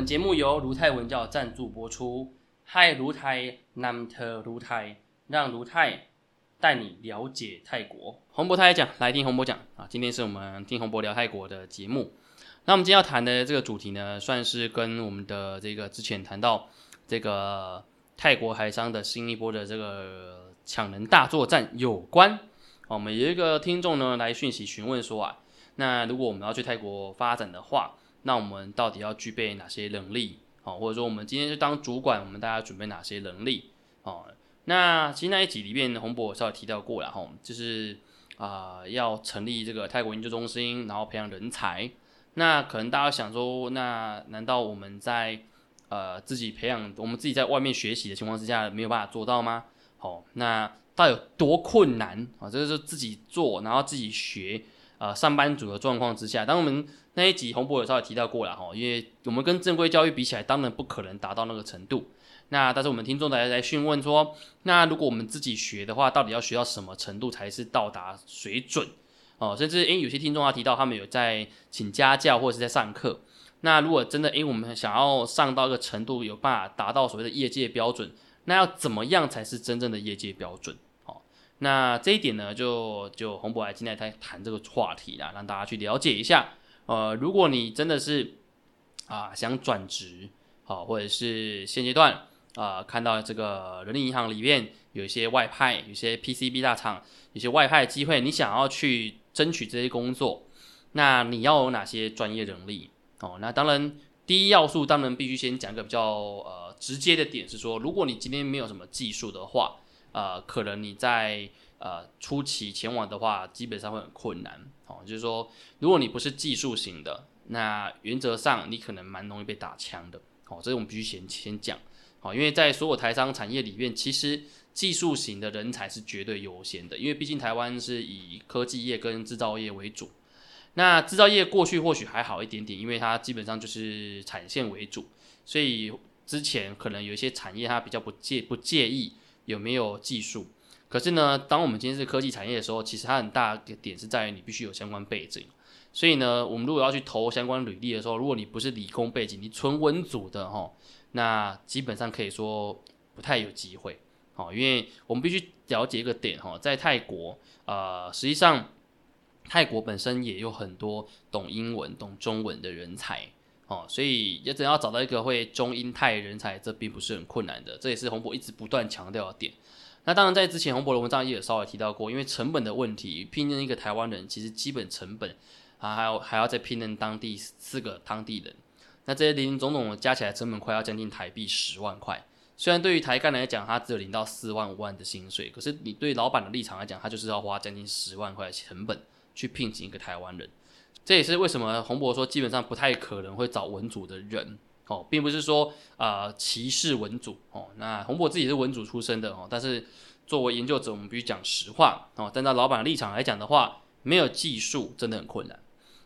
本节目由卢泰文教赞助播出。嗨，卢泰南特卢泰，让卢泰带你了解泰国。洪博泰讲，来听洪博讲啊！今天是我们听洪博聊泰国的节目。那我们今天要谈的这个主题呢，算是跟我们的这个之前谈到这个泰国海商的新一波的这个抢人大作战有关。我们有一个听众呢来讯息询问说啊，那如果我们要去泰国发展的话，那我们到底要具备哪些能力？哦，或者说我们今天是当主管，我们大家准备哪些能力？哦，那其实那一集里面，洪博稍微提到过了哈，就是啊要成立这个泰国研究中心，然后培养人才。那可能大家想说，那难道我们在呃自己培养，我们自己在外面学习的情况之下，没有办法做到吗？好，那到底有多困难啊？这个是自己做，然后自己学。呃，上班族的状况之下，当我们那一集洪博有稍微提到过了哈，因为我们跟正规教育比起来，当然不可能达到那个程度。那但是我们听众来来询问说，那如果我们自己学的话，到底要学到什么程度才是到达水准？哦，甚至诶，有些听众他提到他们有在请家教或者是在上课。那如果真的诶，我们想要上到一个程度，有办法达到所谓的业界标准，那要怎么样才是真正的业界标准？哦那这一点呢，就就洪博来今天在谈这个话题啦，让大家去了解一下。呃，如果你真的是啊想转职，好，或者是现阶段啊看到这个人力银行里面有一些外派，有些 PCB 大厂，有些外派的机会，你想要去争取这些工作，那你要有哪些专业能力？哦，那当然第一要素当然必须先讲一个比较呃直接的点，是说如果你今天没有什么技术的话。呃，可能你在呃初期前往的话，基本上会很困难。哦，就是说，如果你不是技术型的，那原则上你可能蛮容易被打枪的。哦，这是我们必须先先讲。哦，因为在所有台商产业里面，其实技术型的人才是绝对优先的，因为毕竟台湾是以科技业跟制造业为主。那制造业过去或许还好一点点，因为它基本上就是产线为主，所以之前可能有一些产业它比较不介不介意。有没有技术？可是呢，当我们今天是科技产业的时候，其实它很大的点是在于你必须有相关背景。所以呢，我们如果要去投相关履历的时候，如果你不是理工背景，你纯文组的哈，那基本上可以说不太有机会。哦，因为我们必须了解一个点哈，在泰国，呃，实际上泰国本身也有很多懂英文、懂中文的人才。哦，所以也只要找到一个会中英泰人才，这并不是很困难的。这也是洪博一直不断强调的点。那当然，在之前洪博的文章也有稍微提到过，因为成本的问题，聘任一个台湾人，其实基本成本啊，还要还要再聘任当地四个当地人，那这些零零总总加起来成本快要将近台币十万块。虽然对于台干来讲，他只有零到四万五万的薪水，可是你对老板的立场来讲，他就是要花将近十万块成本去聘请一个台湾人。这也是为什么洪博说基本上不太可能会找文组的人哦，并不是说啊歧视文组哦。那洪博自己是文组出身的哦，但是作为研究者，我们必须讲实话哦。站在老板的立场来讲的话，没有技术真的很困难。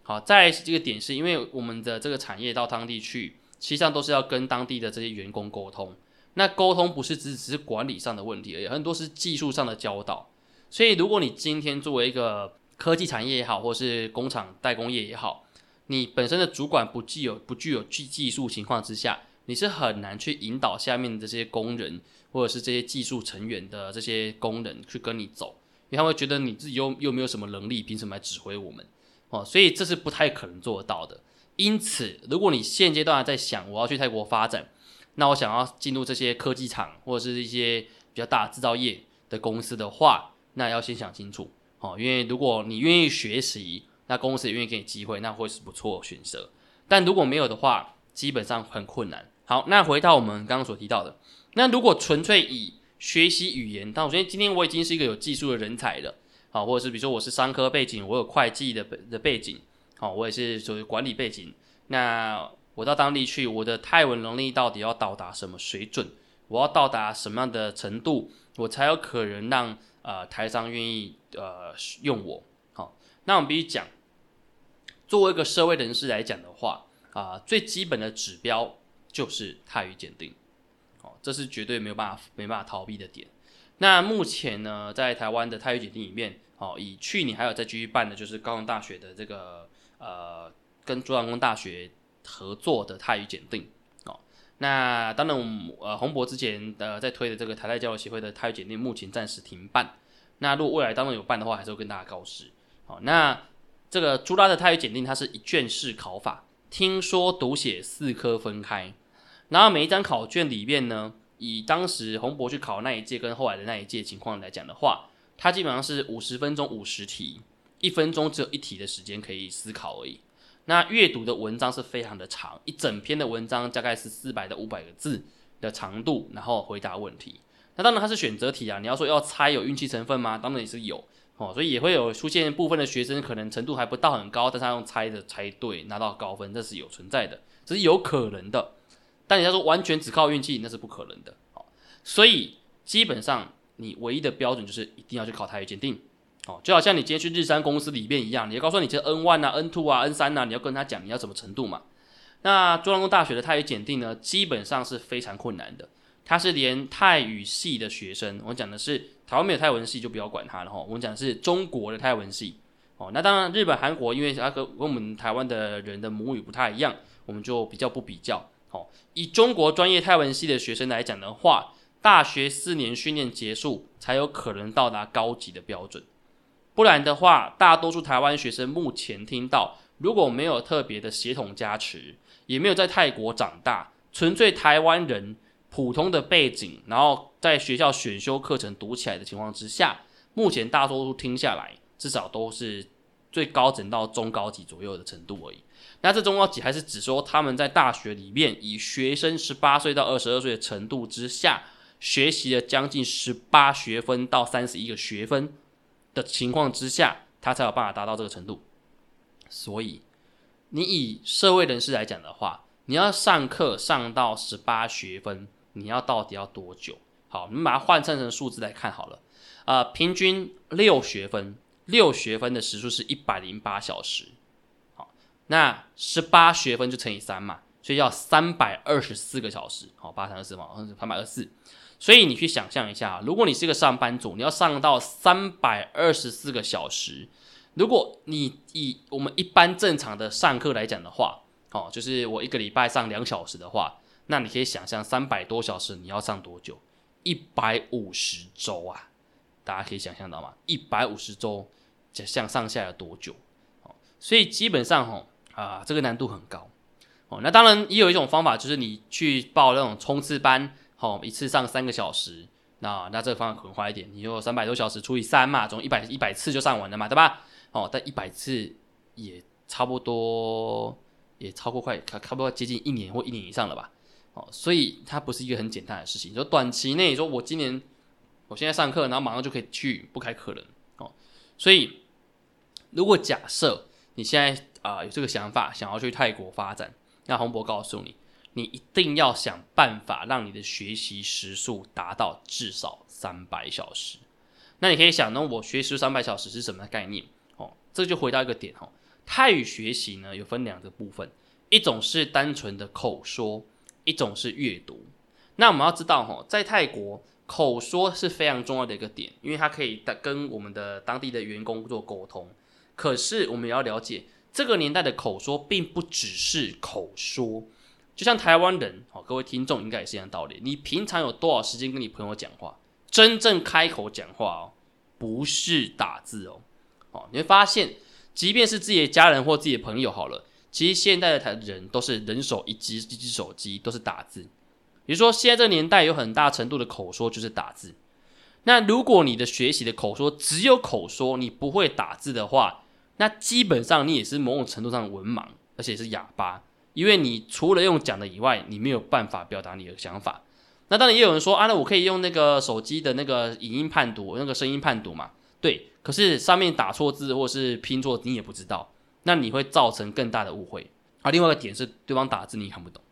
好，在这个点是因为我们的这个产业到当地去，实际上都是要跟当地的这些员工沟通。那沟通不是只只是管理上的问题而已，很多是技术上的教导。所以如果你今天作为一个科技产业也好，或是工厂代工业也好，你本身的主管不具有不具有技技术情况之下，你是很难去引导下面的这些工人或者是这些技术成员的这些工人去跟你走，因为他会觉得你自己又又没有什么能力，凭什么来指挥我们？哦，所以这是不太可能做得到的。因此，如果你现阶段在想我要去泰国发展，那我想要进入这些科技厂或者是一些比较大制造业的公司的话，那要先想清楚。哦，因为如果你愿意学习，那公司也愿意给你机会，那会是不错选择。但如果没有的话，基本上很困难。好，那回到我们刚刚所提到的，那如果纯粹以学习语言，但我觉得今天我已经是一个有技术的人才了，好，或者是比如说我是商科背景，我有会计的的背景，好，我也是属于管理背景。那我到当地去，我的泰文能力到底要到达什么水准？我要到达什么样的程度，我才有可能让？呃，台商愿意呃用我，那我们必须讲，作为一个社会人士来讲的话，啊，最基本的指标就是泰语检定，哦，这是绝对没有办法没办法逃避的点。那目前呢，在台湾的泰语检定里面，哦，以去年还有在继续办的，就是高雄大学的这个呃，跟中央工大学合作的泰语检定，那当然，我们呃洪博之前的在推的这个台泰交流协会的泰语检定，目前暂时停办。那如果未来当中有办的话，还是会跟大家告示。好，那这个朱拉的泰语检定，它是一卷式考法，听说读写四科分开，然后每一张考卷里面呢，以当时洪博去考那一届跟后来的那一届情况来讲的话，它基本上是五十分钟五十题，一分钟只有一题的时间可以思考而已。那阅读的文章是非常的长，一整篇的文章大概是四百到五百个字的长度，然后回答问题。那当然它是选择题啊，你要说要猜有运气成分吗？当然也是有哦，所以也会有出现部分的学生可能程度还不到很高，但是他用猜的猜对拿到高分，这是有存在的，这是有可能的。但你要说完全只靠运气，那是不可能的。哦，所以基本上你唯一的标准就是一定要去考台语鉴定。哦，就好像你今天去日山公司里面一样，你要告诉你这 N one 啊、N two 啊、N 三啊，你要跟他讲你要什么程度嘛。那中央工大学的泰语检定呢，基本上是非常困难的。它是连泰语系的学生，我讲的是台湾没有泰文系就不要管它了哈。我们讲的是中国的泰文系。哦，那当然日本、韩国，因为它跟跟我们台湾的人的母语不太一样，我们就比较不比较。哦，以中国专业泰文系的学生来讲的话，大学四年训练结束才有可能到达高级的标准。不然的话，大多数台湾学生目前听到，如果没有特别的协统加持，也没有在泰国长大，纯粹台湾人普通的背景，然后在学校选修课程读起来的情况之下，目前大多数听下来，至少都是最高整到中高级左右的程度而已。那这中高级还是只说他们在大学里面，以学生十八岁到二十二岁的程度之下，学习了将近十八学分到三十一个学分。的情况之下，他才有办法达到这个程度。所以，你以社会人士来讲的话，你要上课上到十八学分，你要到底要多久？好，你们把它换算成数字来看好了。呃，平均六学分，六学分的时数是一百零八小时。好，那十八学分就乘以三嘛，所以要三百二十四个小时。好，八乘二四嘛，三百二十四。所以你去想象一下，如果你是一个上班族，你要上到三百二十四个小时。如果你以我们一般正常的上课来讲的话，哦，就是我一个礼拜上两小时的话，那你可以想象三百多小时你要上多久？一百五十周啊！大家可以想象到吗？一百五十周，这向上下有多久？哦，所以基本上哦，啊，这个难度很高。哦，那当然也有一种方法，就是你去报那种冲刺班。哦，一次上三个小时，那那这个方法可能快一点，你就三百多小时除以三嘛，总一百一百次就上完了嘛，对吧？哦，但一百次也差不多，也超过快，差不多接近一年或一年以上了吧？哦，所以它不是一个很简单的事情。说短期内，说我今年我现在上课，然后马上就可以去不开课了，哦，所以如果假设你现在啊有这个想法，想要去泰国发展，那洪博告诉你。你一定要想办法让你的学习时数达到至少三百小时。那你可以想，那我学习三百小时是什么概念？哦，这就回到一个点哦。泰语学习呢有分两个部分，一种是单纯的口说，一种是阅读。那我们要知道哈，在泰国口说是非常重要的一个点，因为它可以跟我们的当地的员工做沟通。可是我们也要了解，这个年代的口说并不只是口说。就像台湾人，哦，各位听众应该也是一样道理。你平常有多少时间跟你朋友讲话？真正开口讲话哦，不是打字哦，哦，你会发现，即便是自己的家人或自己的朋友好了，其实现在的台人都是人手一机，一只手机都是打字。比如说，现在这个年代有很大程度的口说就是打字。那如果你的学习的口说只有口说，你不会打字的话，那基本上你也是某种程度上文盲，而且是哑巴。因为你除了用讲的以外，你没有办法表达你的想法。那当然也有人说啊，那我可以用那个手机的那个影音判读，那个声音判读嘛。对，可是上面打错字或是拼错，你也不知道，那你会造成更大的误会。啊，另外一个点是对方打字你看不懂，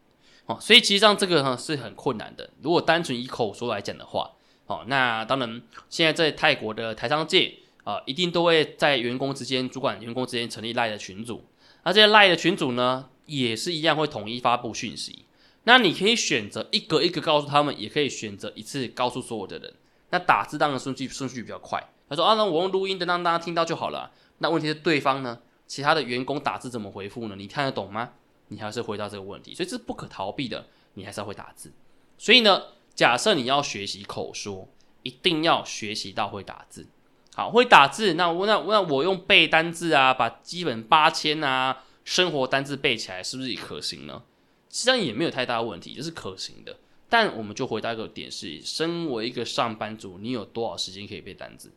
哦，所以其实上这个呢是很困难的。如果单纯以口说来讲的话，哦，那当然现在在泰国的台商界啊，一定都会在员工之间、主管员工之间成立赖的群组，而这些赖的群组呢。也是一样会统一发布讯息，那你可以选择一个一个告诉他们，也可以选择一次告诉所有的人。那打字当然顺序顺序比较快。他说啊，那我用录音的让大家听到就好了。那问题是对方呢？其他的员工打字怎么回复呢？你看得懂吗？你还是回答这个问题，所以这是不可逃避的。你还是要会打字。所以呢，假设你要学习口说，一定要学习到会打字。好，会打字，那我那那我用背单字啊，把基本八千啊生活单字背起来，是不是也可行呢？实际上也没有太大问题，这是可行的。但我们就回答一个点是：身为一个上班族，你有多少时间可以背单字？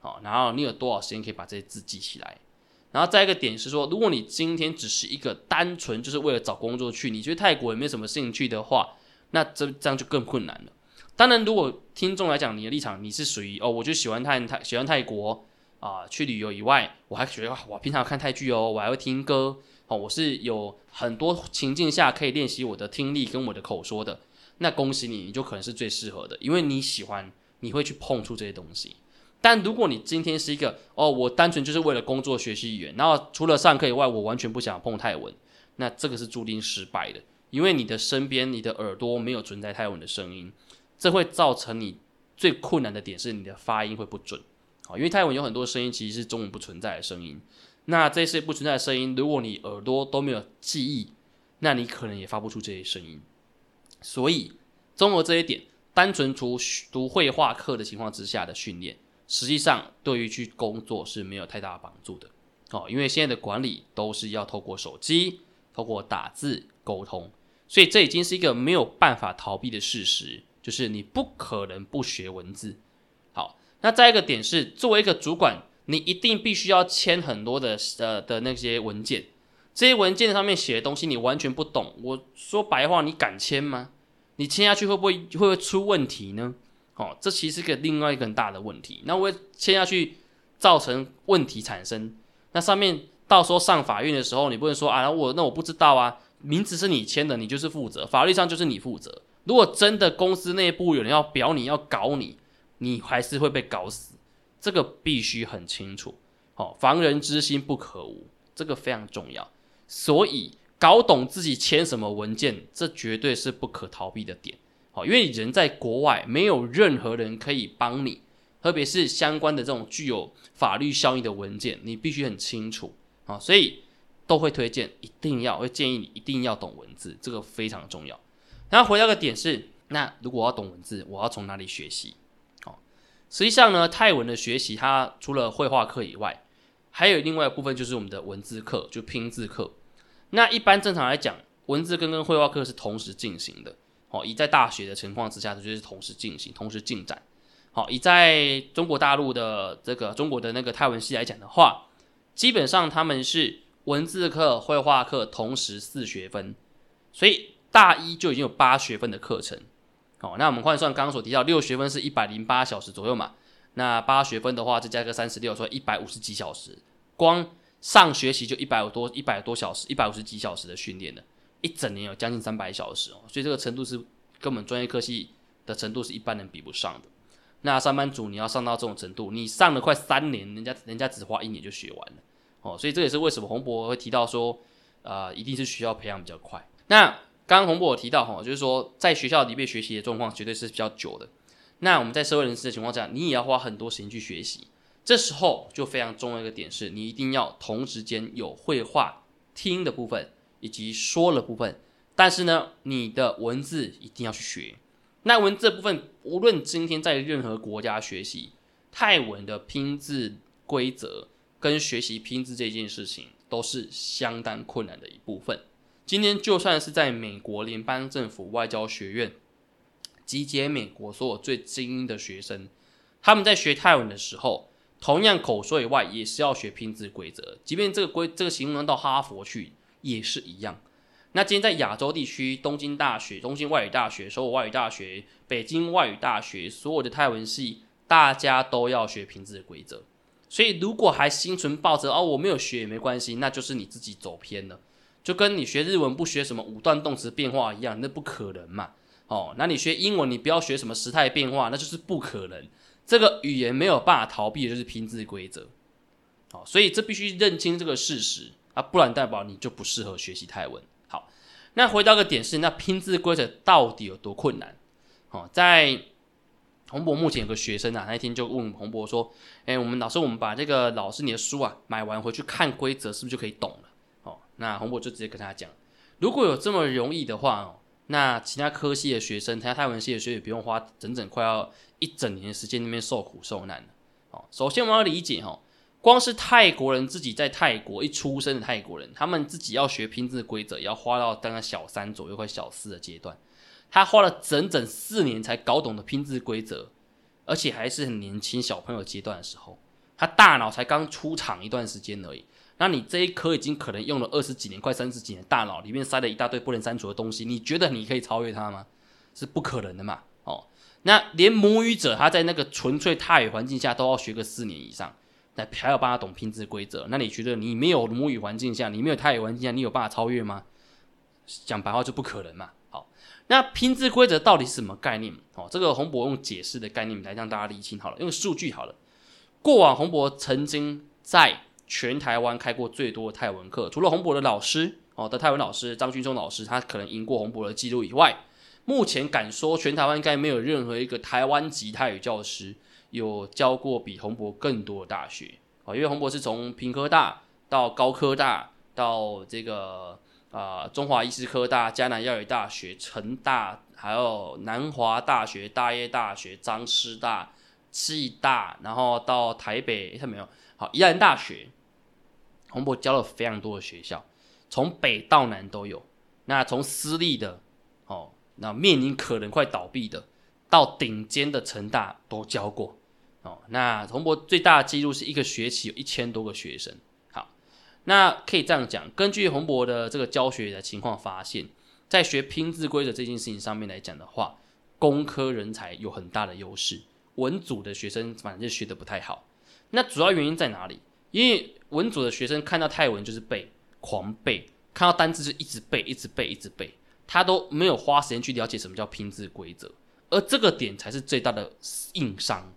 好，然后你有多少时间可以把这些字记起来？然后再一个点是说，如果你今天只是一个单纯就是为了找工作去，你觉得泰国也没什么兴趣的话，那这这样就更困难了。当然，如果听众来讲，你的立场你是属于哦，我就喜欢泰泰喜欢泰国啊，去旅游以外，我还觉得我平常看泰剧哦，我还会听歌哦，我是有很多情境下可以练习我的听力跟我的口说的。那恭喜你，你就可能是最适合的，因为你喜欢，你会去碰触这些东西。但如果你今天是一个哦，我单纯就是为了工作学习语言，然后除了上课以外，我完全不想碰泰文，那这个是注定失败的，因为你的身边、你的耳朵没有存在泰文的声音，这会造成你最困难的点是你的发音会不准。好，因为泰文有很多声音其实是中文不存在的声音，那这些不存在的声音，如果你耳朵都没有记忆，那你可能也发不出这些声音。所以，综合这一点，单纯读读绘画课的情况之下的训练，实际上对于去工作是没有太大帮助的。哦，因为现在的管理都是要透过手机、透过打字沟通，所以这已经是一个没有办法逃避的事实，就是你不可能不学文字。好，那再一个点是，作为一个主管，你一定必须要签很多的呃的那些文件。这些文件上面写的东西你完全不懂，我说白话，你敢签吗？你签下去会不会会不会出问题呢？哦，这其实是个另外一个很大的问题。那我签下去造成问题产生，那上面到时候上法院的时候，你不能说啊，我那我不知道啊，名字是你签的，你就是负责，法律上就是你负责。如果真的公司内部有人要表你要搞你，你还是会被搞死，这个必须很清楚。哦，防人之心不可无，这个非常重要。所以搞懂自己签什么文件，这绝对是不可逃避的点。好，因为人在国外，没有任何人可以帮你，特别是相关的这种具有法律效应的文件，你必须很清楚。好，所以都会推荐，一定要会建议你一定要懂文字，这个非常重要。然后回到个点是，那如果我要懂文字，我要从哪里学习？好，实际上呢，泰文的学习，它除了绘画课以外，还有另外一部分就是我们的文字课，就拼字课。那一般正常来讲，文字跟跟绘画课是同时进行的。哦，以在大学的情况之下，就是同时进行、同时进展。好，以在中国大陆的这个中国的那个泰文系来讲的话，基本上他们是文字课、绘画课同时四学分，所以大一就已经有八学分的课程。好，那我们换算刚刚所提到六学分是一百零八小时左右嘛，那八学分的话再加个三十六，所以一百五十几小时，光。上学期就一百多一百多小时，一百五十几小时的训练的，一整年有将近三百小时哦，所以这个程度是根本专业科系的程度是一般人比不上的。那上班族你要上到这种程度，你上了快三年，人家人家只花一年就学完了哦，所以这也是为什么洪博会提到说，呃，一定是学校培养比较快。那刚刚洪博有提到哈，就是说在学校里面学习的状况绝对是比较久的。那我们在社会人士的情况下，你也要花很多时间去学习。这时候就非常重要一个点是，你一定要同时间有绘画、听的部分以及说的部分，但是呢，你的文字一定要去学。那文字部分，无论今天在任何国家学习泰文的拼字规则跟学习拼字这件事情，都是相当困难的一部分。今天就算是在美国联邦政府外交学院集结美国所有最精英的学生，他们在学泰文的时候。同样口说以外，也是要学拼字规则。即便这个规这个形容到哈佛去，也是一样。那今天在亚洲地区，东京大学、东京外语大学、首尔外语大学、北京外语大学，所有的泰文系，大家都要学拼字的规则。所以，如果还心存抱着哦，我没有学也没关系，那就是你自己走偏了。就跟你学日文不学什么五段动词变化一样，那不可能嘛。哦，那你学英文，你不要学什么时态变化，那就是不可能。这个语言没有办法逃避就是拼字规则，好，所以这必须认清这个事实啊，不然代表你就不适合学习泰文。好，那回到个点是，那拼字规则到底有多困难？哦，在洪博目前有个学生啊，那一天就问洪博说：“哎，我们老师，我们把这个老师你的书啊买完回去看规则，是不是就可以懂了？”哦，那洪博就直接跟他讲：“如果有这么容易的话，那其他科系的学生，其他泰文系的学生不用花整整快要一整年的时间那边受苦受难哦，首先我们要理解哦，光是泰国人自己在泰国一出生的泰国人，他们自己要学拼字规则，要花到大概小三左右快小四的阶段，他花了整整四年才搞懂的拼字规则，而且还是很年轻小朋友阶段的时候，他大脑才刚出厂一段时间而已。那你这一颗已经可能用了二十几年、快三十几年，大脑里面塞了一大堆不能删除的东西，你觉得你可以超越他吗？是不可能的嘛！哦，那连母语者他在那个纯粹泰语环境下都要学个四年以上，那还要帮他懂拼字规则，那你觉得你没有母语环境下，你没有泰语环境下，你有办法超越吗？讲白话就不可能嘛！好，那拼字规则到底是什么概念？哦，这个洪博用解释的概念来让大家理清好了，用数据好了。过往洪博曾经在全台湾开过最多的泰文课，除了洪博的老师哦的泰文老师张军忠老师，他可能赢过洪博的记录以外，目前敢说全台湾应该没有任何一个台湾籍泰语教师有教过比洪博更多的大学啊，因为洪博是从平科大到高科大到这个啊中华医师科大、江南药理大学、成大，还有南华大学、大业大学、张师大、暨大，然后到台北，看没有？好，宜兰大学。洪博教了非常多的学校，从北到南都有。那从私立的，哦，那面临可能快倒闭的，到顶尖的成大都教过。哦，那洪博最大的记录是一个学期有一千多个学生。好，那可以这样讲，根据洪博的这个教学的情况发现，在学拼字规则这件事情上面来讲的话，工科人才有很大的优势，文组的学生反正学的不太好。那主要原因在哪里？因为文组的学生看到泰文就是背，狂背，看到单字就一直背，一直背，一直背，他都没有花时间去了解什么叫拼字规则，而这个点才是最大的硬伤。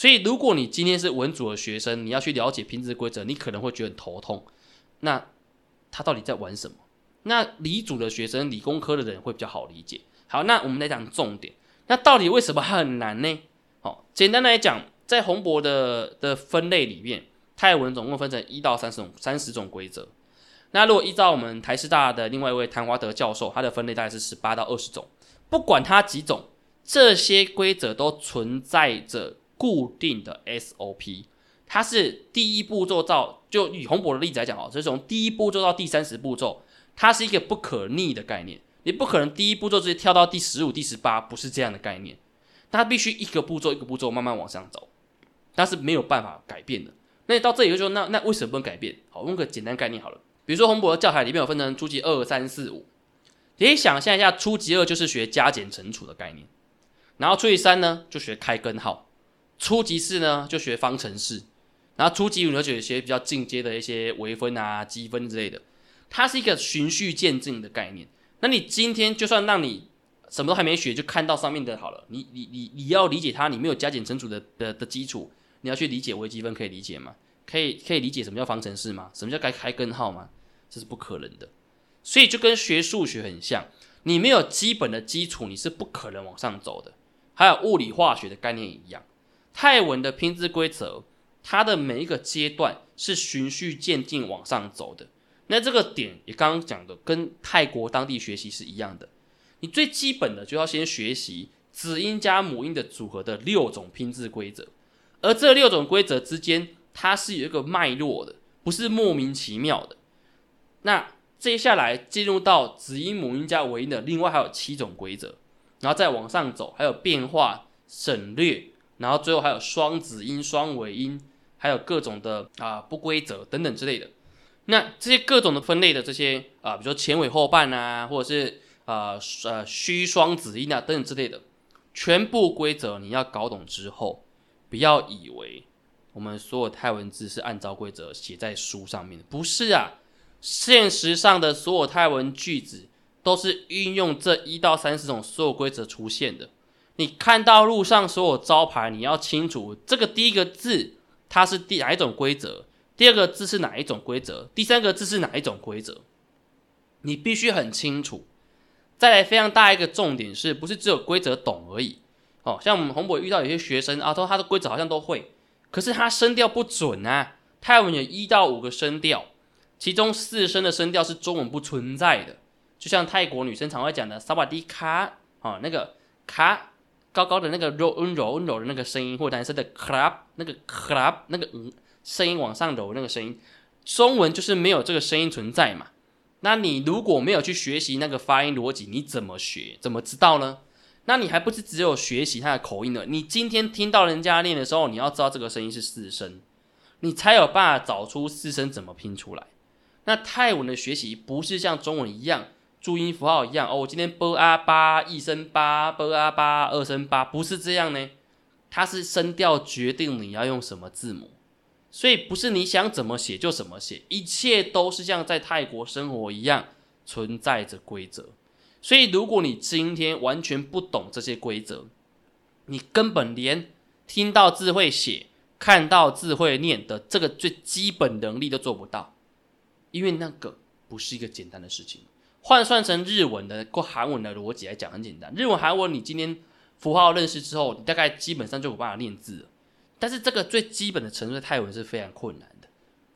所以，如果你今天是文组的学生，你要去了解平值规则，你可能会觉得很头痛。那他到底在玩什么？那理组的学生、理工科的人会比较好理解。好，那我们来讲重点。那到底为什么很难呢？好，简单来讲，在洪博的的分类里面。泰文总共分成一到三十种三十种规则，那如果依照我们台师大的另外一位谭华德教授，他的分类大概是十八到二十种。不管它几种，这些规则都存在着固定的 SOP。它是第一步骤到，就以洪博的例子来讲哦，是从第一步骤到第三十步骤，它是一个不可逆的概念。你不可能第一步骤直接跳到第十五、第十八，不是这样的概念。它必须一个步骤一个步骤慢慢往上走，它是没有办法改变的。那到这里就说，那那为什么不能改变？好，用个简单概念好了。比如说洪博的教材里面有分成初级二、三、四、五，你可以想象一下，初级二就是学加减乘除的概念，然后初级三呢就学开根号，初级四呢就学方程式，然后初级五呢就学比较进阶的一些微分啊、积分之类的。它是一个循序渐进的概念。那你今天就算让你什么都还没学，就看到上面的好了，你你你你要理解它，你没有加减乘除的的的基础。你要去理解微积分，可以理解吗？可以可以理解什么叫方程式吗？什么叫该开根号吗？这是不可能的。所以就跟学数学很像，你没有基本的基础，你是不可能往上走的。还有物理化学的概念一样，泰文的拼字规则，它的每一个阶段是循序渐进往上走的。那这个点也刚刚讲的，跟泰国当地学习是一样的。你最基本的就要先学习子音加母音的组合的六种拼字规则。而这六种规则之间，它是有一个脉络的，不是莫名其妙的。那接下来进入到子音、母音加尾音的，另外还有七种规则，然后再往上走，还有变化、省略，然后最后还有双子音、双尾音，还有各种的啊不规则等等之类的。那这些各种的分类的这些啊，比如说前尾后半啊，或者是啊呃虚双子音啊等等之类的，全部规则你要搞懂之后。不要以为我们所有泰文字是按照规则写在书上面的，不是啊！现实上的所有泰文句子都是运用这一到三十种所有规则出现的。你看到路上所有招牌，你要清楚这个第一个字它是第哪一种规则，第二个字是哪一种规则，第三个字是哪一种规则，你必须很清楚。再来，非常大一个重点是不是只有规则懂而已？哦，像我们洪博遇到有些学生啊，说他的规则好像都会，可是他声调不准啊。泰文有一到五个声调，其中四声的声调是中文不存在的，就像泰国女生常会讲的萨瓦迪卡啊，那个卡高高的那个柔温柔柔的那个声音，或男生的 club 那个 club 那个嗯声音往上揉那个声音，中文就是没有这个声音存在嘛。那你如果没有去学习那个发音逻辑，你怎么学？怎么知道呢？那你还不是只有学习他的口音了？你今天听到人家练的时候，你要知道这个声音是四声，你才有办法找出四声怎么拼出来。那泰文的学习不是像中文一样注音符号一样哦，我今天 b a 八一声八 b a 八二声八，不是这样呢。它是声调决定你要用什么字母，所以不是你想怎么写就怎么写，一切都是像在泰国生活一样存在着规则。所以，如果你今天完全不懂这些规则，你根本连听到字会写、看到字会念的这个最基本能力都做不到，因为那个不是一个简单的事情。换算成日文的或韩文的逻辑来讲，很简单。日文、韩文，你今天符号认识之后，你大概基本上就有办法练字了。但是，这个最基本的程度，泰文是非常困难的。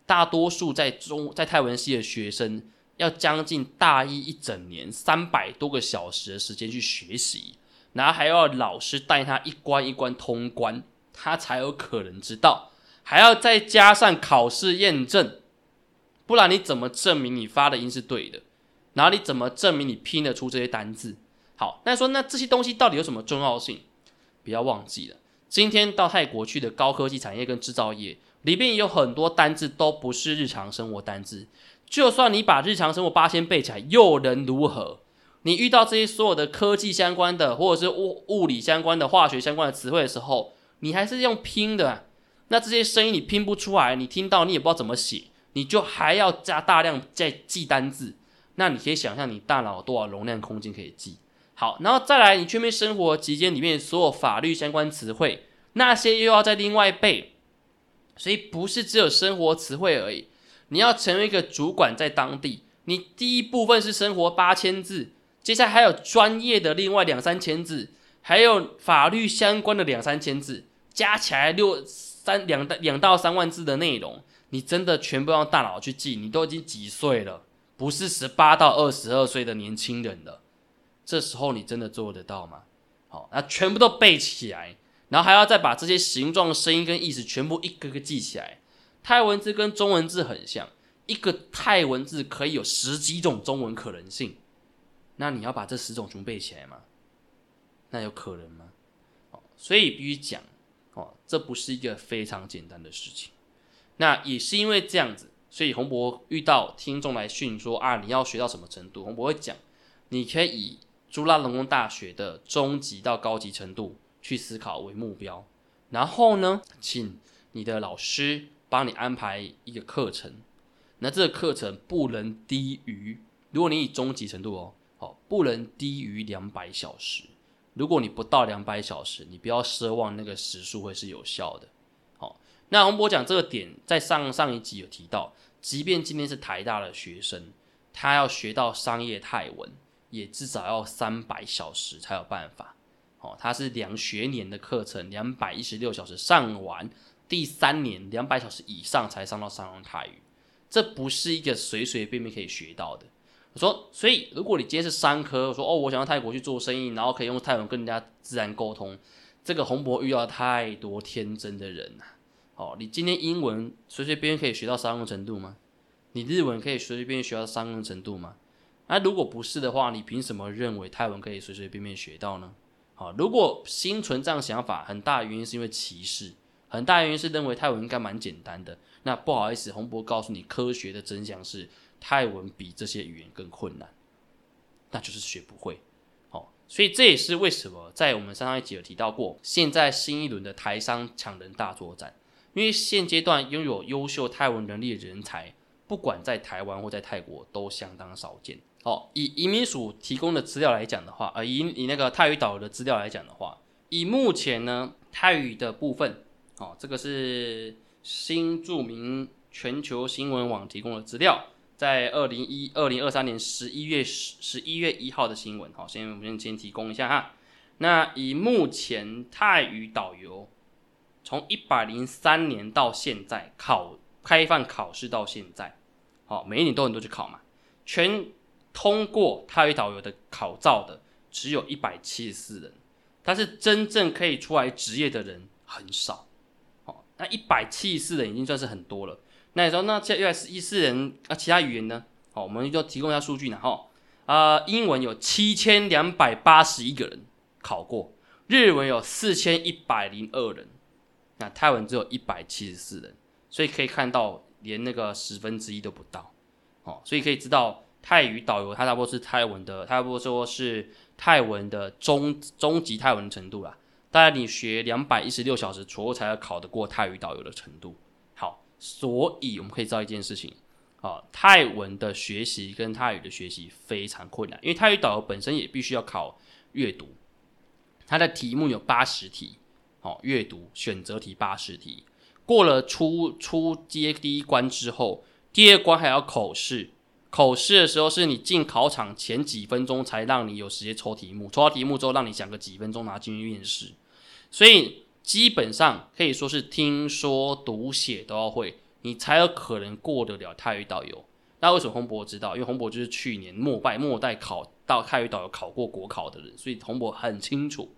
大多数在中在泰文系的学生。要将近大一一整年三百多个小时的时间去学习，然后还要老师带他一关一关通关，他才有可能知道，还要再加上考试验证，不然你怎么证明你发的音是对的？然后你怎么证明你拼得出这些单字？好，那说那这些东西到底有什么重要性？不要忘记了，今天到泰国去的高科技产业跟制造业里面有很多单字都不是日常生活单字。就算你把日常生活八千背起来，又能如何？你遇到这些所有的科技相关的，或者是物物理相关的、化学相关的词汇的时候，你还是用拼的。那这些声音你拼不出来，你听到你也不知道怎么写，你就还要加大量再记单字。那你可以想象你大脑多少容量空间可以记？好，然后再来，你全面生活期间里面所有法律相关词汇，那些又要再另外背。所以不是只有生活词汇而已。你要成为一个主管，在当地，你第一部分是生活八千字，接下来还有专业的另外两三千字，还有法律相关的两三千字，加起来六三两到两到三万字的内容，你真的全部让大脑去记？你都已经几岁了？不是十八到二十二岁的年轻人了，这时候你真的做得到吗？好，那全部都背起来，然后还要再把这些形状、声音跟意思全部一个个记起来。泰文字跟中文字很像，一个泰文字可以有十几种中文可能性。那你要把这十种全背起来吗？那有可能吗？哦，所以必须讲哦，这不是一个非常简单的事情。那也是因为这样子，所以洪博遇到听众来训说啊，你要学到什么程度？洪博会讲，你可以以朱拉隆功大学的中级到高级程度去思考为目标，然后呢，请你的老师。帮你安排一个课程，那这个课程不能低于，如果你以中级程度哦，好，不能低于两百小时。如果你不到两百小时，你不要奢望那个时数会是有效的。好，那洪博讲这个点，在上上一集有提到，即便今天是台大的学生，他要学到商业泰文，也至少要三百小时才有办法。哦，他是两学年的课程，两百一十六小时上完。第三年两百小时以上才上到商用泰语，这不是一个随随便便可以学到的。我说，所以如果你今天是商科，我说哦，我想到泰国去做生意，然后可以用泰文跟人家自然沟通，这个洪博遇到太多天真的人呐。哦，你今天英文随随便便可以学到商用程度吗？你日文可以随随便便学到商用程度吗？那如果不是的话，你凭什么认为泰文可以随随便便学到呢？好，如果心存这样想法，很大原因是因为歧视。很大原因是认为泰文应该蛮简单的。那不好意思，洪博告诉你，科学的真相是泰文比这些语言更困难，那就是学不会。好，所以这也是为什么在我们上一集有提到过，现在新一轮的台商抢人大作战，因为现阶段拥有优秀泰文能力的人才，不管在台湾或在泰国都相当少见。好，以移民署提供的资料来讲的话，呃，以以那个泰语导游的资料来讲的话，以目前呢泰语的部分。哦，这个是新著名全球新闻网提供的资料，在二零一二零二三年十一月十十一月一号的新闻。好，先我们先提供一下哈。那以目前泰语导游从一百零三年到现在考开放考试到现在，好，每一年都很多去考嘛。全通过泰语导游的考照的只有一百七十四人，但是真正可以出来职业的人很少。哦，那一百七十四人已经算是很多了。那你说，那这一百一四人啊，其他语言呢？好，我们就提供一下数据呢。哈，啊，英文有七千两百八十一个人考过，日文有四千一百零二人，那泰文只有一百七十四人，所以可以看到连那个十分之一都不到。哦，所以可以知道泰语导游他差不多是泰文的，他差不多说是泰文的中中级泰文程度啦。大概你学两百一十六小时左右才要考得过泰语导游的程度。好，所以我们可以知道一件事情。啊，泰文的学习跟泰语的学习非常困难，因为泰语导游本身也必须要考阅读，它的题目有八十题，哦，阅读选择题八十题，过了初初阶第一关之后，第二关还要口试，口试的时候是你进考场前几分钟才让你有时间抽题目，抽到题目之后让你想个几分钟拿进去面试，所以基本上可以说是听说读写都要会。你才有可能过得了泰语导游。那为什么洪博知道？因为洪博就是去年末拜末代考到泰语导游考过国考的人，所以洪博很清楚。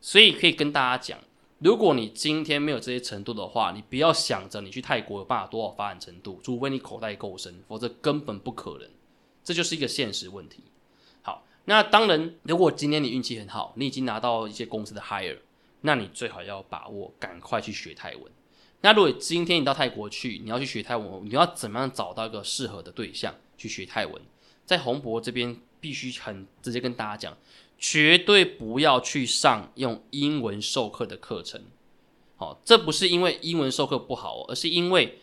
所以可以跟大家讲，如果你今天没有这些程度的话，你不要想着你去泰国有办法多少发展程度，除非你口袋够深，否则根本不可能。这就是一个现实问题。好，那当然，如果今天你运气很好，你已经拿到一些公司的 hire，那你最好要把握，赶快去学泰文。那如果今天你到泰国去，你要去学泰文，你要怎么样找到一个适合的对象去学泰文？在洪博这边必须很直接跟大家讲，绝对不要去上用英文授课的课程。好，这不是因为英文授课不好，而是因为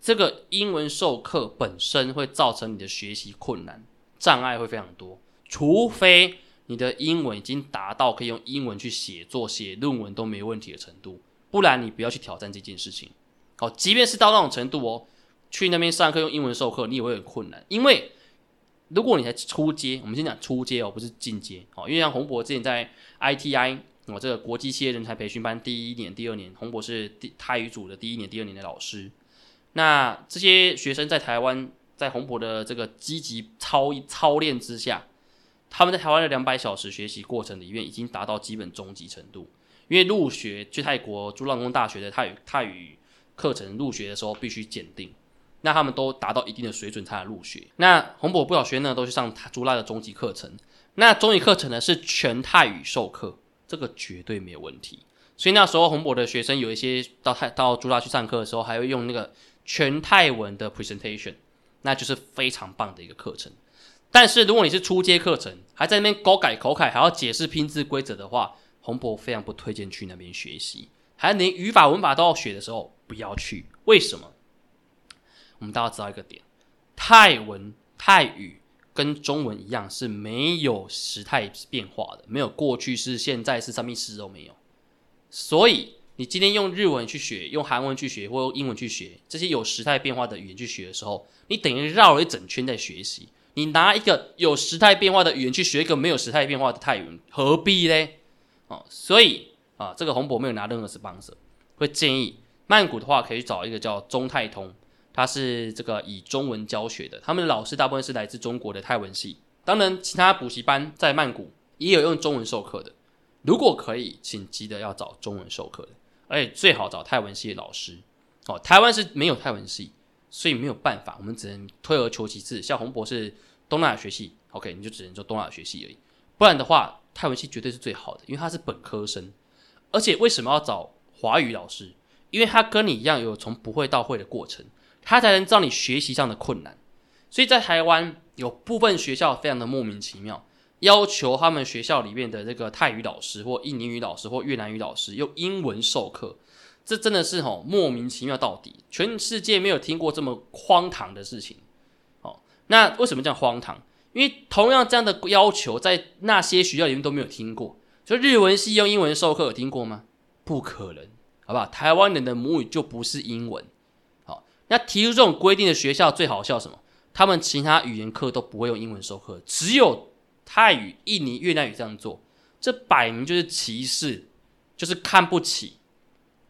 这个英文授课本身会造成你的学习困难障碍会非常多，除非你的英文已经达到可以用英文去写作、写论文都没问题的程度。不然你不要去挑战这件事情，好，即便是到那种程度哦，去那边上课用英文授课，你也会很困难。因为如果你才初阶，我们先讲初阶哦，不是进阶哦。因为像洪博之前在 ITI 哦这个国际企业人才培训班第一年、第二年，洪博是第泰语组的第一年、第二年的老师。那这些学生在台湾，在洪博的这个积极操操练之下，他们在台湾的两百小时学习过程里面，已经达到基本中级程度。因为入学去泰国朱浪工大学的泰语泰语课程入学的时候必须检定，那他们都达到一定的水准才能入学。那洪博不少学呢都去上朱拉的中级课程，那中级课程呢是全泰语授课，这个绝对没有问题。所以那时候洪博的学生有一些到泰到朱拉去上课的时候，还会用那个全泰文的 presentation，那就是非常棒的一个课程。但是如果你是初阶课程，还在那边高改口改，还要解释拼字规则的话，洪博非常不推荐去那边学习，还连语法文法都要学的时候，不要去。为什么？我们大家知道一个点：泰文、泰语跟中文一样是没有时态变化的，没有过去式、现在式、三明式都没有。所以你今天用日文去学，用韩文去学，或用英文去学这些有时态变化的语言去学的时候，你等于绕了一整圈在学习。你拿一个有时态变化的语言去学一个没有时态变化的泰文，何必呢？哦，所以啊，这个洪博没有拿任何 sponsor，会建议曼谷的话可以去找一个叫中泰通，他是这个以中文教学的，他们的老师大部分是来自中国的泰文系。当然，其他补习班在曼谷也有用中文授课的。如果可以，请记得要找中文授课的，而且最好找泰文系的老师。哦，台湾是没有泰文系，所以没有办法，我们只能退而求其次。像洪博是东南亚学系，OK，你就只能做东南亚学系而已，不然的话。泰文系绝对是最好的，因为他是本科生，而且为什么要找华语老师？因为他跟你一样有从不会到会的过程，他才能知道你学习上的困难。所以在台湾有部分学校非常的莫名其妙，要求他们学校里面的这个泰语老师或印尼语老师或越南语老师用英文授课，这真的是吼莫名其妙到底，全世界没有听过这么荒唐的事情。哦，那为什么这样荒唐？因为同样这样的要求，在那些学校里面都没有听过。就日文系用英文授课，有听过吗？不可能，好不好？台湾人的母语就不是英文。那提出这种规定的学校最好笑什么？他们其他语言课都不会用英文授课，只有泰语、印尼、越南语这样做，这摆明就是歧视，就是看不起。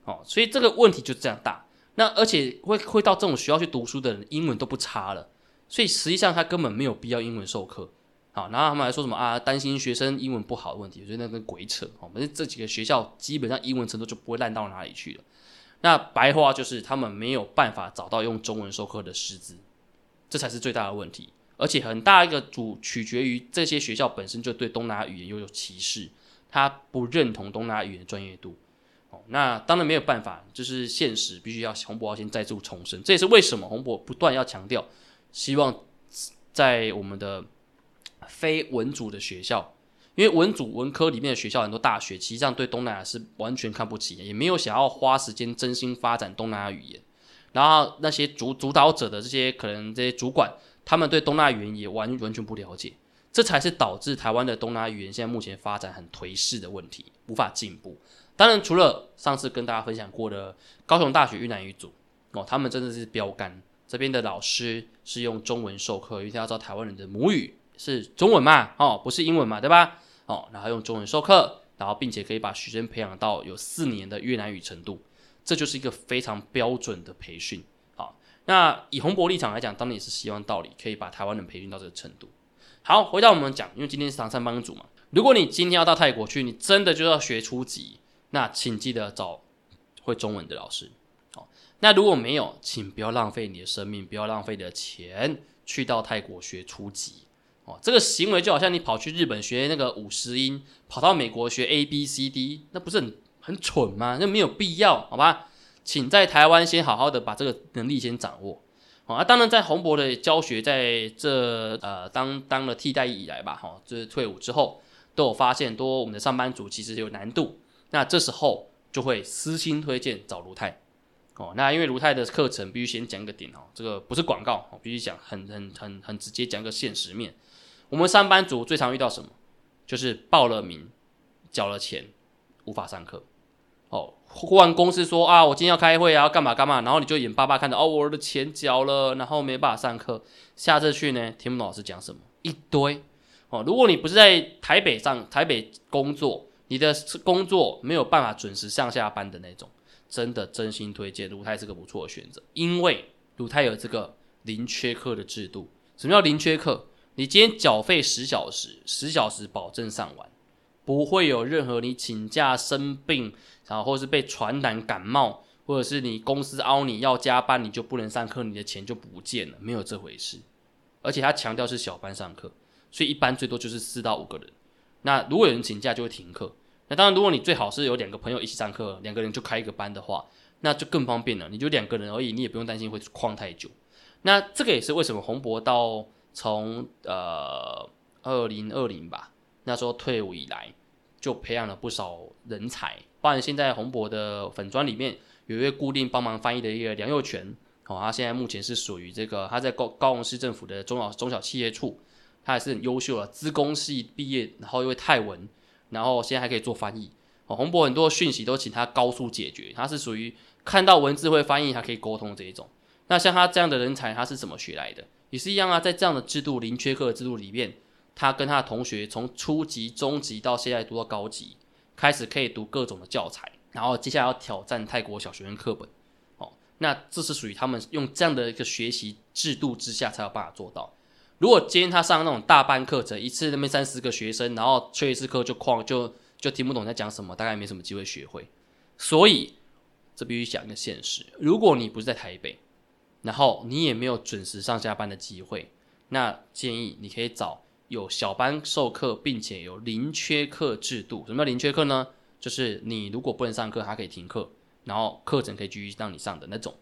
哦，所以这个问题就这样大。那而且会会到这种学校去读书的人，英文都不差了。所以实际上他根本没有必要英文授课。好，然后他们还说什么啊？担心学生英文不好的问题，我觉得那跟鬼扯。哦，反正这几个学校基本上英文程度就不会烂到哪里去了。那白话就是他们没有办法找到用中文授课的师资，这才是最大的问题。而且很大一个主取决于这些学校本身就对东南亚语言又有歧视，他不认同东南亚语言专业度。哦，那当然没有办法，就是现实必须要洪博要先再度重申。这也是为什么洪博不断要强调，希望在我们的。非文组的学校，因为文组文科里面的学校很多大学，实际上对东南亚是完全看不起，也没有想要花时间真心发展东南亚语言。然后那些主主导者的这些可能这些主管，他们对东南亚语言也完完全不了解，这才是导致台湾的东南亚语言现在目前发展很颓势的问题，无法进步。当然，除了上次跟大家分享过的高雄大学越南语组哦，他们真的是标杆，这边的老师是用中文授课，因为要知道台湾人的母语。是中文嘛？哦，不是英文嘛？对吧？哦，然后用中文授课，然后并且可以把学生培养到有四年的越南语程度，这就是一个非常标准的培训。好，那以洪博立场来讲，当然也是希望道理可以把台湾人培训到这个程度。好，回到我们讲，因为今天是唐三帮主嘛，如果你今天要到泰国去，你真的就要学初级，那请记得找会中文的老师。好，那如果没有，请不要浪费你的生命，不要浪费你的钱去到泰国学初级。哦，这个行为就好像你跑去日本学那个五十音，跑到美国学 A B C D，那不是很很蠢吗？那没有必要，好吧？请在台湾先好好的把这个能力先掌握。啊，当然在洪博的教学在这呃当当了替代以来吧，哈，就是退伍之后都有发现，多我们的上班族其实有难度。那这时候就会私心推荐找卢泰。哦，那因为卢泰的课程必须先讲一个点哦，这个不是广告，必须讲很很很很直接讲个现实面。我们上班族最常遇到什么？就是报了名，缴了钱，无法上课。哦，忽然公司说啊，我今天要开会啊，要干嘛干嘛，然后你就眼巴巴看着哦，我的钱缴了，然后没办法上课。下次去呢，听不懂老师讲什么，一堆。哦，如果你不是在台北上台北工作，你的工作没有办法准时上下班的那种，真的真心推荐鲁泰是个不错的选择，因为鲁泰有这个零缺课的制度。什么叫零缺课？你今天缴费十小时，十小时保证上完，不会有任何你请假生病，然后或是被传染感冒，或者是你公司凹你要加班，你就不能上课，你的钱就不见了，没有这回事。而且他强调是小班上课，所以一般最多就是四到五个人。那如果有人请假就会停课。那当然，如果你最好是有两个朋友一起上课，两个人就开一个班的话，那就更方便了。你就两个人而已，你也不用担心会旷太久。那这个也是为什么洪博到。从呃二零二零吧，那时候退伍以来，就培养了不少人才。包含现在洪博的粉砖里面有一位固定帮忙翻译的一个梁佑全，哦，他现在目前是属于这个他在高高雄市政府的中小中小企业处，他也是很优秀的，资工系毕业，然后又为泰文，然后现在还可以做翻译。哦，洪博很多讯息都请他高速解决，他是属于看到文字会翻译，还可以沟通这一种。那像他这样的人才，他是怎么学来的？也是一样啊，在这样的制度零缺课的制度里面，他跟他的同学从初级、中级到现在读到高级，开始可以读各种的教材，然后接下来要挑战泰国小学生课本，哦，那这是属于他们用这样的一个学习制度之下才有办法做到。如果今天他上那种大班课程，一次那边三十个学生，然后缺一次课就旷就就听不懂在讲什么，大概没什么机会学会。所以这必须讲一个现实：如果你不是在台北。然后你也没有准时上下班的机会，那建议你可以找有小班授课，并且有零缺课制度。什么叫零缺课呢？就是你如果不能上课，还可以停课，然后课程可以继续让你上的那种。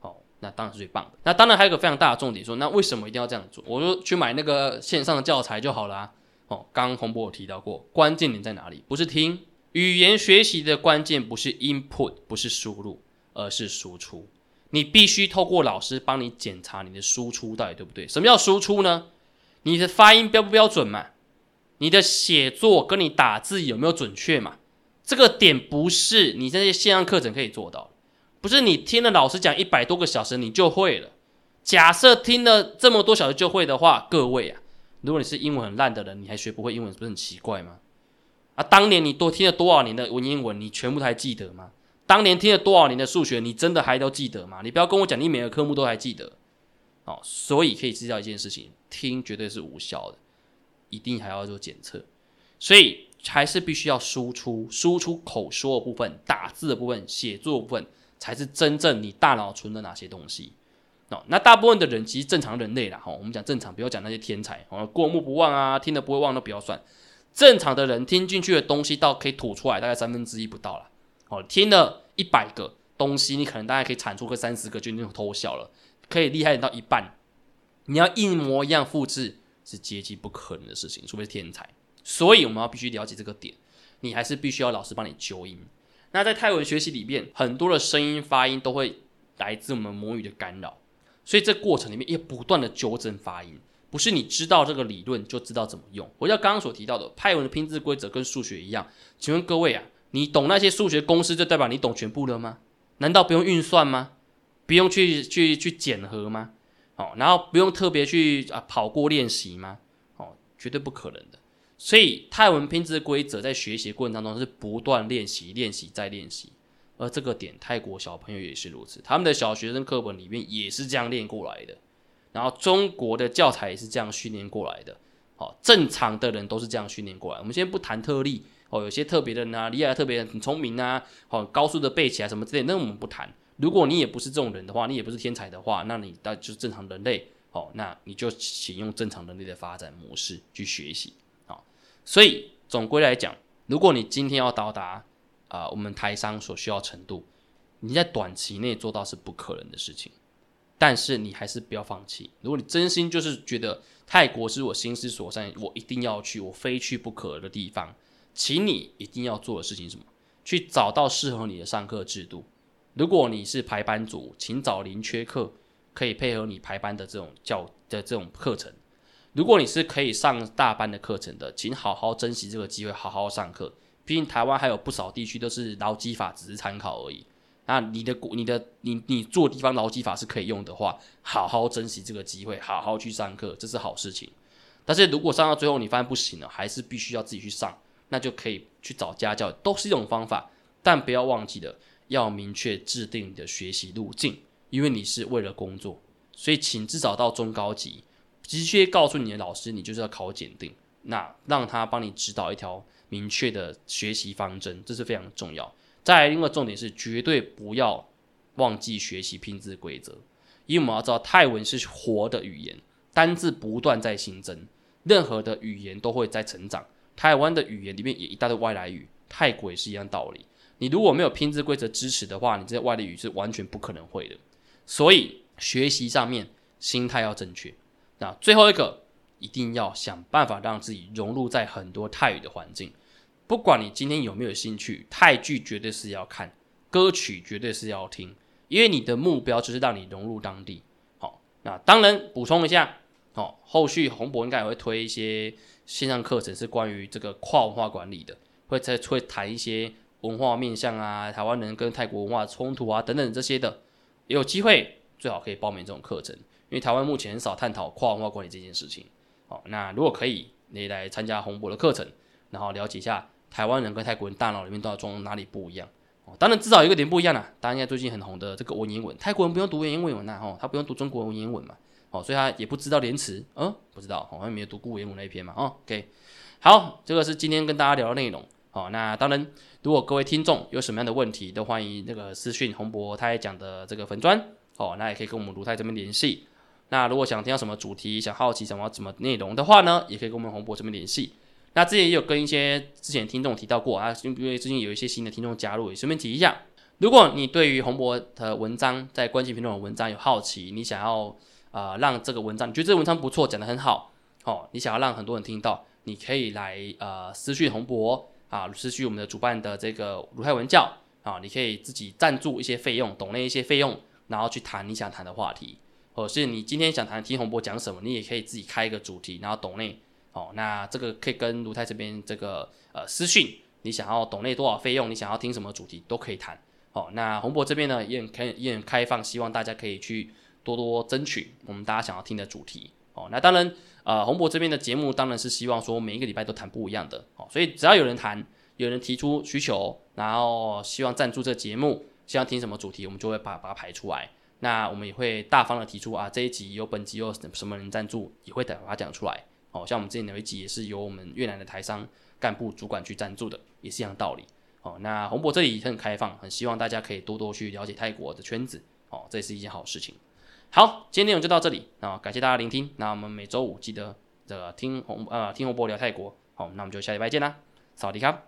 哦，那当然是最棒的。那当然还有个非常大的重点，说那为什么一定要这样做？我说去买那个线上的教材就好了。哦，刚刚洪博有提到过，关键点在哪里？不是听语言学习的关键，不是 input，不是输入，而是输出。你必须透过老师帮你检查你的输出到底对不对？什么叫输出呢？你的发音标不标准嘛？你的写作跟你打字有没有准确嘛？这个点不是你这些线上课程可以做到，不是你听了老师讲一百多个小时你就会了。假设听了这么多小时就会的话，各位啊，如果你是英文很烂的人，你还学不会英文，不是很奇怪吗？啊，当年你多听了多少年的文言文，你全部都还记得吗？当年听了多少年的数学，你真的还都记得吗？你不要跟我讲，你每个科目都还记得，哦，所以可以知道一件事情，听绝对是无效的，一定还要做检测，所以还是必须要输出，输出口说的部分、打字的部分、写作部分，才是真正你大脑存的哪些东西。哦，那大部分的人其实正常人类啦，哈，我们讲正常，不要讲那些天才，哦，过目不忘啊，听得不会忘都不要算。正常的人听进去的东西，到可以吐出来，大概三分之一不到了。哦，听了一百个东西，你可能大概可以产出个三十个，就那种偷笑了。可以厉害到一半，你要一模一样复制是接近不可能的事情，除非是天才。所以我们要必须了解这个点，你还是必须要老师帮你纠音。那在泰文学习里面，很多的声音发音都会来自我们母语的干扰，所以这过程里面要不断的纠正发音，不是你知道这个理论就知道怎么用。我像刚刚所提到的泰文的拼字规则跟数学一样，请问各位啊，你懂那些数学公式就代表你懂全部了吗？难道不用运算吗？不用去去去检核吗？哦，然后不用特别去啊跑过练习吗？哦，绝对不可能的。所以泰文拼字的规则在学习过程当中是不断练习、练习再练习。而这个点，泰国小朋友也是如此，他们的小学生课本里面也是这样练过来的。然后中国的教材也是这样训练过来的。哦，正常的人都是这样训练过来。我们先不谈特例哦，有些特别的人啊，厉害特别很聪明啊，哦，高速的背起来什么之类，那我们不谈。如果你也不是这种人的话，你也不是天才的话，那你那就是正常人类哦，那你就请用正常人类的发展模式去学习啊。所以总归来讲，如果你今天要到达啊我们台商所需要程度，你在短期内做到是不可能的事情，但是你还是不要放弃。如果你真心就是觉得泰国是我心之所向，我一定要去，我非去不可的地方，请你一定要做的事情什么？去找到适合你的上课制度。如果你是排班组，请找零缺课可以配合你排班的这种教的这种课程。如果你是可以上大班的课程的，请好好珍惜这个机会，好好上课。毕竟台湾还有不少地区都是劳基法只是参考而已。那你的、你的、你、你做地方劳基法是可以用的话，好好珍惜这个机会，好好去上课，这是好事情。但是如果上到最后你发现不行了，还是必须要自己去上，那就可以去找家教，都是一种方法。但不要忘记了。要明确制定你的学习路径，因为你是为了工作，所以请至少到中高级，直接告诉你的老师，你就是要考检定，那让他帮你指导一条明确的学习方针，这是非常重要。再另外重点是，绝对不要忘记学习拼字规则，因为我们要知道泰文是活的语言，单字不断在新增，任何的语言都会在成长。台湾的语言里面也一大堆外来语，泰国也是一样道理。你如果没有拼字规则支持的话，你这些外来语是完全不可能会的。所以学习上面心态要正确。那最后一个，一定要想办法让自己融入在很多泰语的环境。不管你今天有没有兴趣，泰剧绝对是要看，歌曲绝对是要听，因为你的目标就是让你融入当地。好，那当然补充一下，哦，后续洪博应该也会推一些线上课程，是关于这个跨文化管理的，会再会谈一些。文化面向啊，台湾人跟泰国文化冲突啊，等等这些的，也有机会最好可以报名这种课程，因为台湾目前很少探讨跨文化管理这件事情。好，那如果可以，你来参加洪博的课程，然后了解一下台湾人跟泰国人大脑里面到底装哪里不一样。哦，当然至少有一个点不一样啦，当然现在最近很红的这个文言文，泰国人不用读文言文呐，吼，他不用读中国文言文嘛，哦，所以他也不知道连词，嗯，不知道，好像没有读过文言文那一篇嘛，哦，OK，好，这个是今天跟大家聊的内容。好，那当然，如果各位听众有什么样的问题，都欢迎那个私讯洪博他也讲的这个粉砖，哦，那也可以跟我们卢泰这边联系。那如果想听到什么主题，想好奇什么什么内容的话呢，也可以跟我们洪博这边联系。那之前也有跟一些之前听众提到过啊，因为最近有一些新的听众加入，也顺便提一下。如果你对于洪博的文章在关系评论的文章有好奇，你想要啊让这个文章，你觉得这个文章不错，讲得很好，哦，你想要让很多人听到，你可以来呃私讯洪博。啊，私讯我们的主办的这个鲁泰文教啊，你可以自己赞助一些费用，懂那一些费用，然后去谈你想谈的话题，或者是你今天想谈听洪博讲什么，你也可以自己开一个主题，然后懂内哦，那这个可以跟鲁泰这边这个呃私讯，你想要懂内多少费用，你想要听什么主题都可以谈哦。那洪博这边呢也很开也很开放，希望大家可以去多多争取我们大家想要听的主题哦。那当然。呃，洪博这边的节目当然是希望说每一个礼拜都谈不一样的，哦，所以只要有人谈，有人提出需求，然后希望赞助这节目，希望听什么主题，我们就会把把它排出来。那我们也会大方的提出啊，这一集有本集有什么人赞助，也会把它讲出来。哦，像我们之前有一集也是由我们越南的台商干部主管去赞助的，也是一样道理。哦，那洪博这里很开放，很希望大家可以多多去了解泰国的圈子。哦，这也是一件好事情。好，今天内容就到这里。那感谢大家聆听。那我们每周五记得这个听红呃听红波聊泰国。好，那我们就下礼拜见啦，萨瓦迪卡。